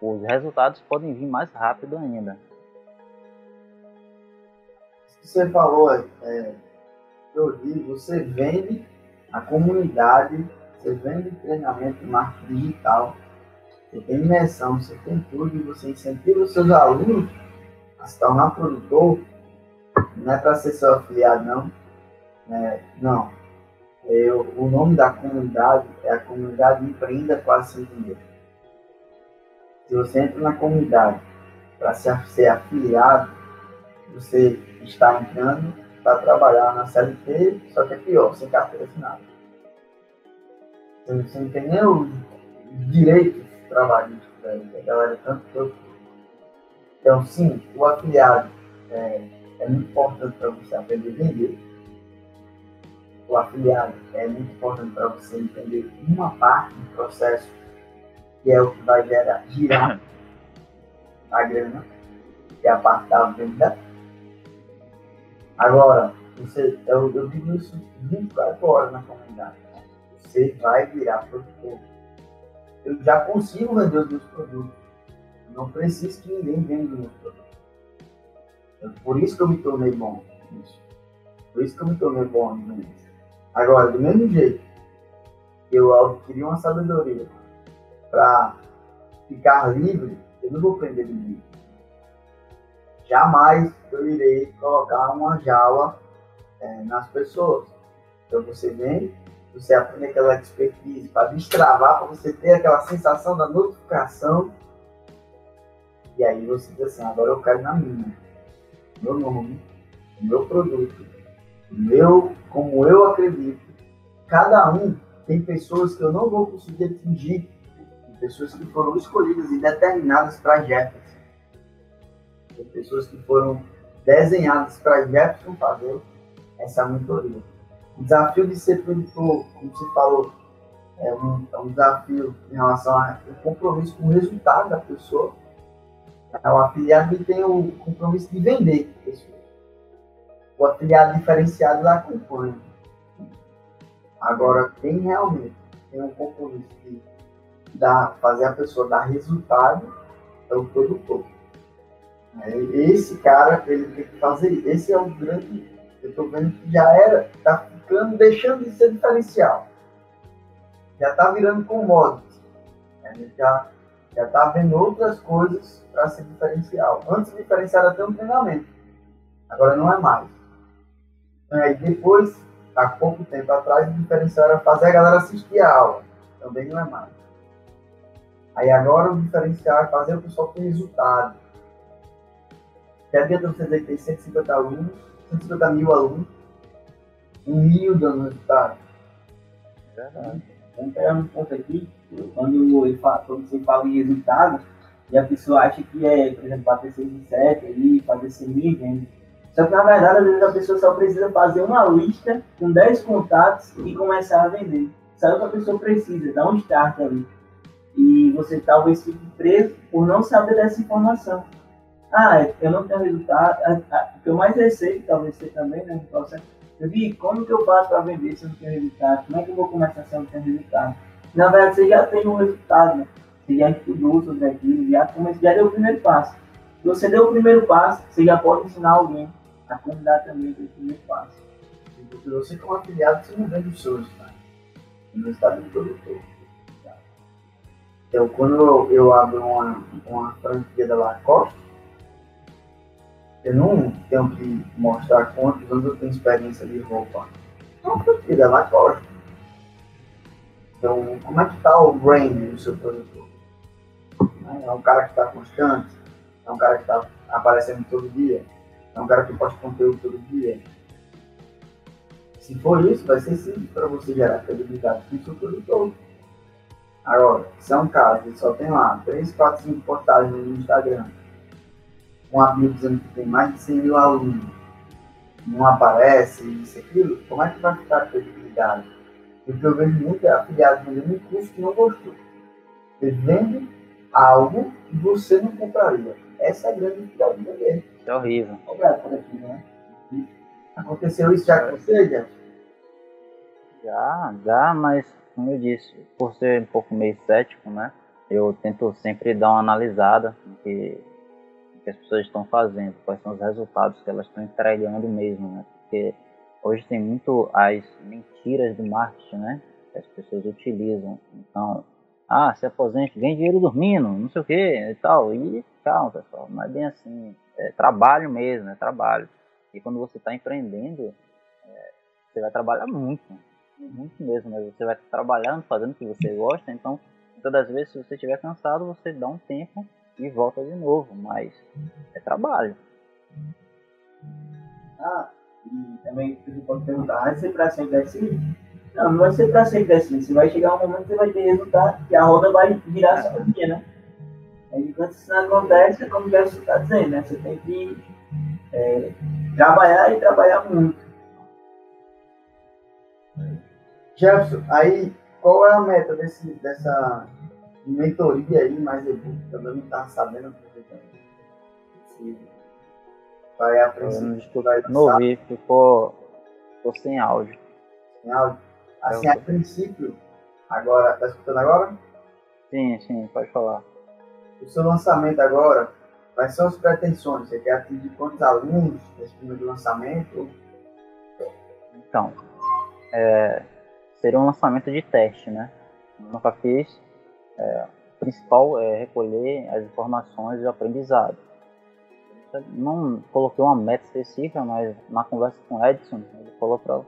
os resultados podem vir mais rápido ainda.
Você falou, é, eu digo, você vende a comunidade, você vende treinamento marketing digital, você tem imersão, você tem tudo, e você incentiva os seus alunos a se tornar produtor, não é para ser seu afiliado, não. É, não. Eu, o nome da comunidade é a comunidade Empreenda Quase Sem Dinheiro. Se você entra na comunidade para ser afiliado, você está entrando para trabalhar na CLT, só que é pior, sem carteira assinada. Você não tem nem os direitos trabalhistas, a galera tanto que. Então, sim, o afiliado é, é muito importante para você aprender a vender. O afiliado é muito importante para você entender uma parte do processo que é o que vai gerar, girar a grana, que é a parte da venda. Agora, você, eu, eu digo isso 24 horas na comunidade. Você vai virar produtor. Eu já consigo vender os meus produtos. Não preciso que ninguém venda os meus produtos. Por isso que eu me tornei bom nisso. Por isso que eu me tornei bom nisso. Agora, do mesmo jeito eu adquiri uma sabedoria para ficar livre, eu não vou prender ninguém. Jamais eu irei colocar uma jaula é, nas pessoas. Então você vem, você aprende aquela expertise para destravar, para você ter aquela sensação da notificação. E aí você diz assim, agora eu quero na minha meu nome, o meu produto, meu, como eu acredito. Cada um tem pessoas que eu não vou conseguir atingir, tem pessoas que foram escolhidas e determinadas Jefferson. Tem pessoas que foram desenhadas para Jefferson fazer essa mentoria. O desafio de ser produtor, como você falou, é um, é um desafio em relação ao compromisso com o resultado da pessoa é o afiliado ele tem o compromisso de vender. O afiliado diferenciado acompanha. Agora, quem realmente tem um compromisso de dar, fazer a pessoa dar resultado é o produtor. É, esse cara, ele tem que fazer Esse é o grande. Eu estou vendo que já era, está ficando, deixando de ser diferencial. Já está virando commodity. A gente já já está vendo outras coisas para ser diferencial. Antes o diferencial era até um treinamento, agora não é mais. Aí depois, há pouco tempo atrás, o diferencial era fazer a galera assistir a aula, também não é mais. Aí agora o diferencial é fazer o pessoal ter resultado. Que adianta você dizer que tem 150 alunos, 150 mil alunos, um mil dando resultado.
É verdade. Vamos pegar um ponto aqui quando, ele fala, quando você fala em resultado, e a pessoa acha que é, por exemplo, bater 6 em 7 ali, fazer 100 mil vendas. Só que na verdade, às vezes a pessoa só precisa fazer uma lista com 10 contatos e começar a vender. sabe o que a pessoa precisa, dá um start ali. E você talvez fique preso por não saber dessa informação. Ah, eu não tenho resultado. O que eu mais receio, talvez você também, né, eu vi como que eu faço para vender se eu não tenho resultado? Como é que eu vou começar se eu não tenho resultado? Na verdade, você já tem um resultado, né? Você já estudou sobre aquilo, já, já deu o primeiro passo. Se você deu o primeiro passo, você já pode ensinar alguém a como dar também o primeiro passo.
Porque você como afiliado, você não vende os seus resultados. O resultado do produtor. Então, quando eu, eu abro uma, uma franquia da Lacoste, eu não tenho que mostrar quantos anos eu tenho experiência de roupa. É uma franquia da Lacoste. Então, como é que está o brand do seu produtor? É um cara que está constante? É um cara que está aparecendo todo dia? É um cara que posta conteúdo todo dia? Se for isso, vai ser simples para você gerar credibilidade com o seu produtor. Agora, se é um cara que só tem lá 3, 4, 5 postagens no Instagram, com a bio dizendo que tem mais de 100 mil alunos, não aparece, isso aquilo, como é que vai ficar a credibilidade? Porque eu vejo muito afiliado vendendo um curso que não gostou. Ele vende algo que você não compraria. Essa é a grande dificuldade de vender.
É horrível.
Aqui, né?
Aconteceu isso já com você, já?
Já, já, mas como eu disse, por ser um pouco meio cético, né? Eu tento sempre dar uma analisada no que, que as pessoas estão fazendo, quais são os resultados que elas estão entregando mesmo, né? Porque hoje tem muito as mentiras do marketing, né? Que as pessoas utilizam. Então, ah, se aposente, ganhe dinheiro dormindo, não sei o que e tal. E calma, pessoal, não é bem assim. É trabalho mesmo, é trabalho. E quando você está empreendendo, é, você vai trabalhar muito, muito mesmo. Né? Você vai trabalhando, fazendo o que você gosta. Então, todas as vezes, se você estiver cansado, você dá um tempo e volta de novo. Mas é trabalho.
Ah, e também você pode perguntar, vai ser para sempre assim? Não, não vai ser para sempre assim. Você vai chegar um momento que você vai ter resultado, que a roda vai virar sozinha, né? Enquanto isso não acontece, é como você está dizendo, né? Você tem que é, trabalhar e trabalhar muito.
Jefferson, aí qual é a meta desse, dessa mentoria aí, mais e-book? Também não está sabendo se vai a princípio. Vai
não ouvi, ficou, ficou sem áudio.
Sem áudio? Assim, a princípio, agora, tá escutando agora?
Sim, sim, pode falar.
O seu lançamento agora, quais são as pretensões? Você quer atingir quantos alunos nesse primeiro lançamento?
Então, é, seria um lançamento de teste, né? nunca fiz. É, o principal é recolher as informações e o Não coloquei uma meta específica, mas na conversa com o Edson, ele falou para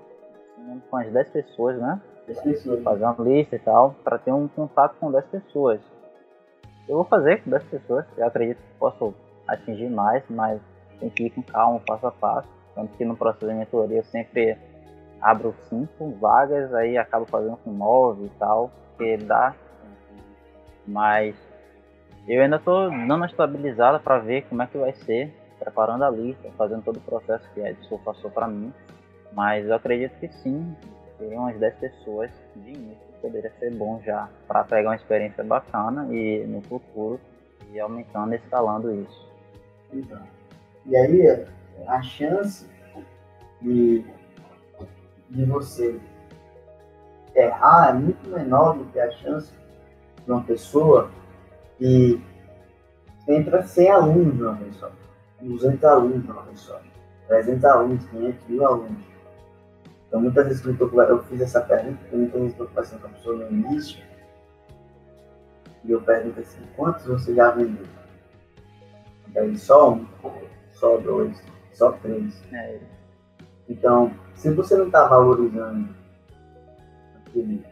com as 10 pessoas, né?
10 pessoas.
Fazer uma lista e tal, para ter um contato com 10 pessoas. Eu vou fazer com 10 pessoas, eu acredito que posso atingir mais, mas tem que ir com calma, passo a passo. Tanto que no processo de mentoria eu sempre abro 5 vagas, aí acabo fazendo com 9 e tal, porque dá. Mas eu ainda estou dando uma estabilizada para ver como é que vai ser, preparando a lista, fazendo todo o processo que a Edson passou para mim. Mas eu acredito que sim, ter umas 10 pessoas de início poderia ser bom já para pegar uma experiência bacana e no futuro ir aumentando e escalando isso.
E aí a chance de, de você errar é muito menor do que a chance de uma pessoa que entra 100 alunos numa vez só, 200 alunos numa vez só, 300 alunos, 500 mil alunos. Então, muitas vezes eu, tô, eu fiz essa pergunta, porque muitas vezes estou conversando com a pessoa no início, e eu pergunto assim, quantos você já vendeu? Daí só um, só dois, só três. É. Então, se você não está valorizando aquele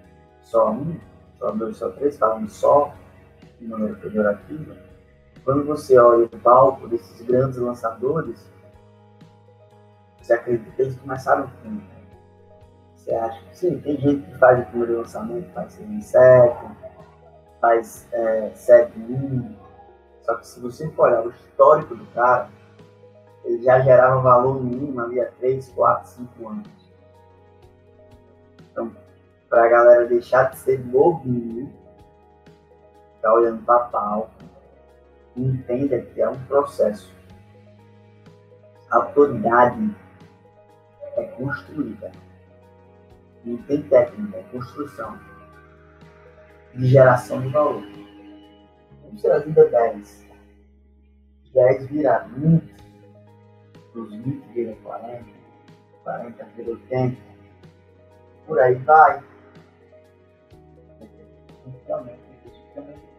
só um, só dois, só três, falando só de maneira pejorativa, quando você olha o palco desses grandes lançadores, você acredita que eles começaram com você acha? Sim, tem gente que faz o primeiro lançamento, faz 6 7, faz é, 7 1. Só que se você for olhar o histórico do cara, ele já gerava valor mínimo ali há 3, 4, 5 anos. Então, pra galera deixar de ser bobinho, ficar olhando pra pau, entenda que é um processo. A autoridade é construída. Não tem técnica, é construção. De geração de valor. Como se a vida 10? 10 vira 20, os 20 viram 40, 40 vira 80, por aí vai.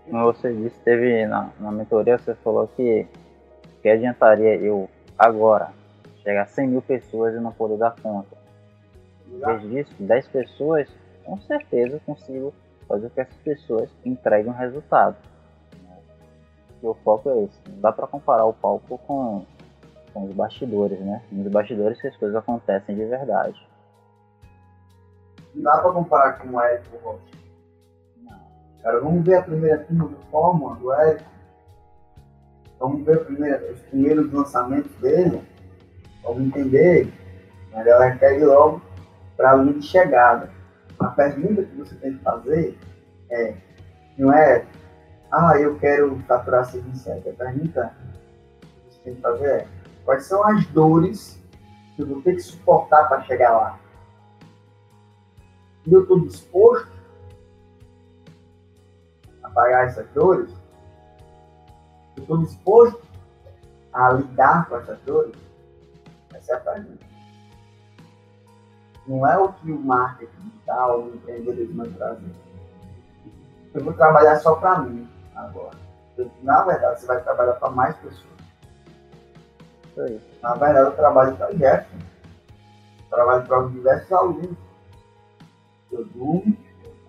Como você disse, teve na, na mentoria, você falou que, que adiantaria eu agora chegar a 100 mil pessoas e não poder dar conta. Em vez disso, 10 pessoas, com certeza consigo fazer com que essas pessoas entreguem um resultado. E o foco é esse. Não dá para comparar o palco com, com os bastidores, né? Nos bastidores que as coisas acontecem de verdade.
Não dá para comparar com o Érico Rocha. Cara, vamos ver a primeira turma do Fórmula do Érico. Vamos ver primeira, os primeiros lançamentos dele. Vamos entender. A galera quer ir logo para a linha de chegada. A pergunta que você tem que fazer é, não é, ah, eu quero faturar 6.700. A pergunta que você tem que fazer é, quais são as dores que eu vou ter que suportar para chegar lá? E eu estou disposto pagar essas dores? Eu estou disposto a lidar com essas dores? Essa é a pergunta. Não é o que o marketing digital, o empreendedorismo vai trazer. Eu vou trabalhar só para mim agora. Na verdade, você vai trabalhar para mais pessoas. Na verdade, eu trabalho para Jefferson. Trabalho para diversos alunos. Eu durmo,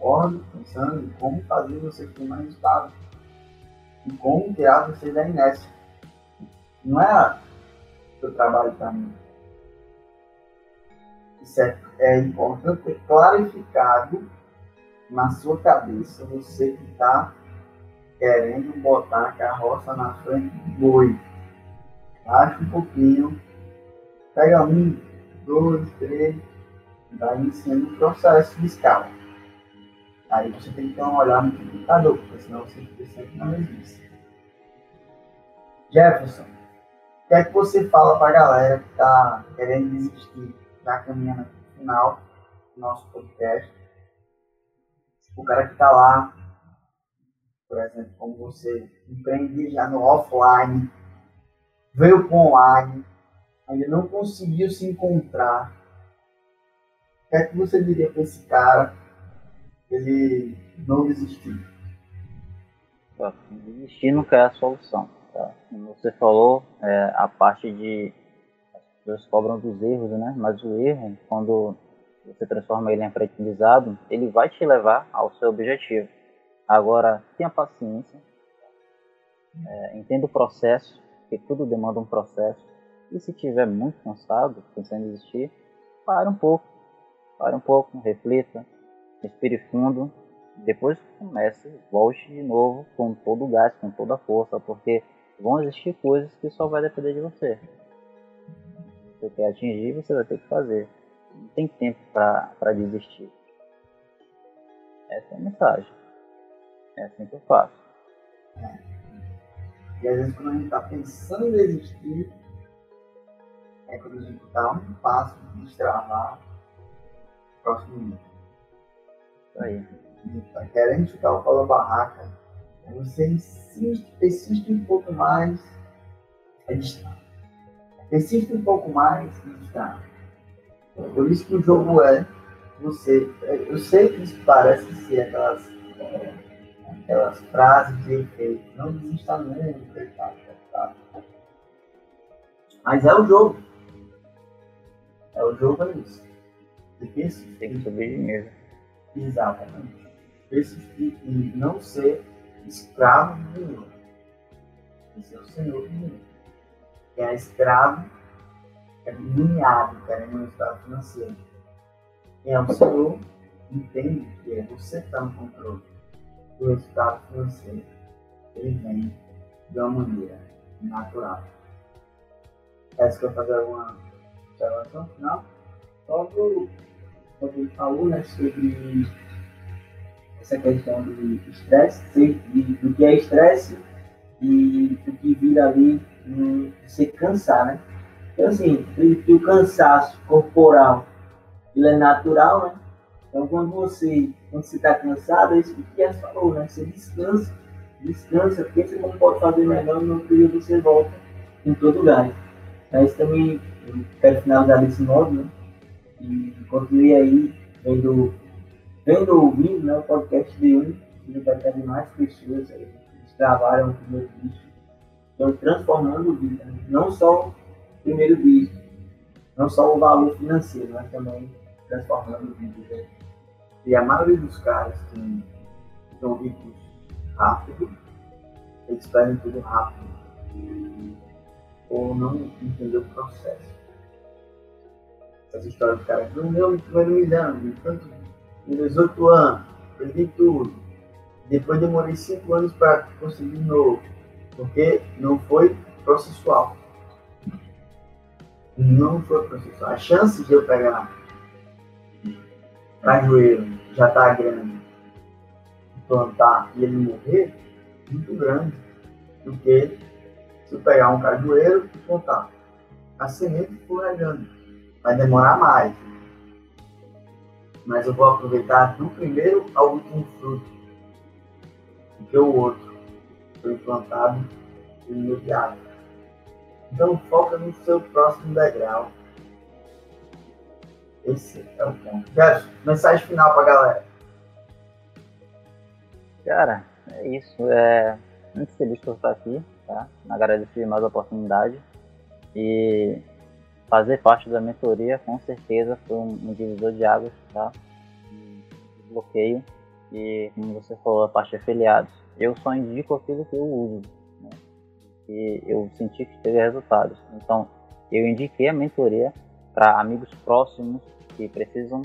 eu acordo pensando em como fazer você ter mais resultado. E como tirar você da inércia. Não é eu trabalho para mim. Isso é, é importante ter clarificado na sua cabeça, você que está querendo botar a carroça na frente do boi. Baixa um pouquinho, pega um, dois, três, vai iniciando o processo de escala. Aí você tem que ter um olhar no computador, porque senão você fica sempre na mesmice. Jefferson, o que é que você fala para a galera que está querendo desistir, já caminhando no final do nosso podcast? O cara que está lá por exemplo, como você empreende já no offline, veio para online, ainda não conseguiu se encontrar. O que é que você diria para esse cara ele não desistir?
Desistir nunca é a solução. Tá? Como você falou, é, a parte de as pessoas cobram dos erros, né? Mas o erro, quando você transforma ele em aprendizado, ele vai te levar ao seu objetivo. Agora, tenha paciência, é, entenda o processo, porque tudo demanda um processo. E se estiver muito cansado, pensando em desistir, pare um pouco, pare um pouco, reflita, respire fundo, depois comece, volte de novo com todo o gás, com toda a força, porque vão existir coisas que só vai depender de você. Você quer atingir, você vai ter que fazer. Não tem tempo para desistir. Essa é a mensagem. É assim que eu faço.
E às vezes quando a gente está pensando em desistir, é quando a gente dá um passo de destravar o próximo nível.
Isso aí.
A está chutar o pau da barraca, você insiste, persiste um pouco mais, é distrai. Persiste um pouco mais e distrai. Por isso que o jogo é você. Eu sei que isso parece ser aquelas aquelas frases de efeito, não desista nunca tal, tal, tal. Mas é o jogo. É o jogo é isso.
Persistir. Tem que subir de nível.
Exatamente. Persistir e não ser escravo do dinheiro. Esse é o senhor do dinheiro. Quem é escravo é lineado, querendo um estado financeiro. Quem é o senhor entende que é você que está no controle o resultado financeiro ele vem de uma maneira natural. Essa que eu fazer alguma observação final? Só
como ele falou, né, sobre essa questão do estresse, do que é estresse e do que vira ali de se cansar, né? Então, assim, que o cansaço corporal ele é natural, né? Então, quando você quando você está cansado, é isso que Pierre falou, né? Você descansa, descansa, porque você não pode fazer melhor no período você volta em todo lugar. Mas também eu quero finalizar desse modo, né? E continue aí vendo, vendo ouvindo né, o podcast de um, que vai ter mais pessoas aí, que gravaram o primeiro disco, estão transformando vida, né? não só o primeiro disco, não só o valor financeiro, mas também transformando vidas. Né?
E a maioria dos caras que são ricos rápido, eles pedem tudo rápido. Ou não entender o processo. Essa história do cara, no meu primeiro milhão, de tanto, em 18 anos, perdi tudo. Depois demorei 5 anos para conseguir de novo. Porque não foi processual. Não foi processual. A chance de eu pegar cajueiro já está grande, plantar e ele morrer, muito grande, do que se eu pegar um cajueiro e plantar. A semente escorregando. Vai demorar mais. Mas eu vou aproveitar do primeiro ao último fruto. Do que o outro foi plantado imediato. Então foca no seu próximo degrau. Esse é o ponto. Gerson, mensagem final para a galera.
Cara, é isso. É muito feliz por estar aqui, tá? Agradecer mais a oportunidade. E fazer parte da mentoria, com certeza, foi um, divisor de águas, tá? Um bloqueio. E, como você falou, a parte de afiliados. Eu só indico aquilo que eu uso. Né? E eu senti que teve resultados. Então, eu indiquei a mentoria para amigos próximos que precisam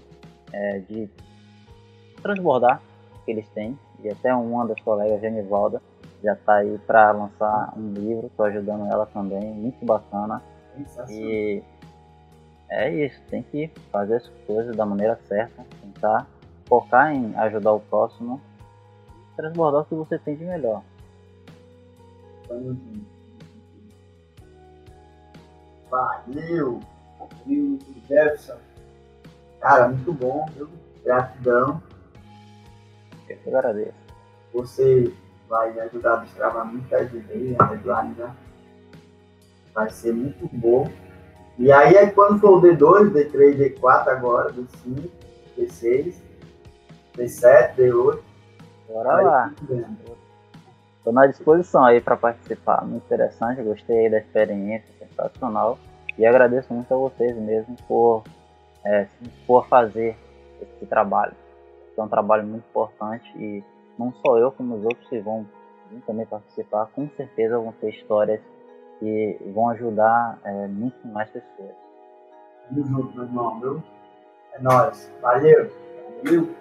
é, de transbordar o que eles têm. E até uma das colegas, Genivalda, já está aí para lançar um livro, estou ajudando ela também, muito bacana. E é isso, tem que fazer as coisas da maneira certa, tentar focar em ajudar o próximo, transbordar o que você tem de melhor.
Valeu! Valeu, Jefferson! Cara, muito bom, viu? Gratidão.
Eu que agradeço.
Você vai ajudar a destravar muita gente aí, a deadline, né? Vai ser muito bom. E aí é quando for o D2, D3, D4 agora, D5, D6, D7, D8.
Bora lá. Estou na disposição aí para participar. Muito interessante, gostei da experiência, sensacional. E agradeço muito a vocês mesmo por é, for fazer esse trabalho. É um trabalho muito importante e não só eu, como os outros que vão também participar, com certeza vão ter histórias que vão ajudar é, muito mais pessoas.
Tamo junto, meu irmão, viu? É nóis. Valeu. Valeu.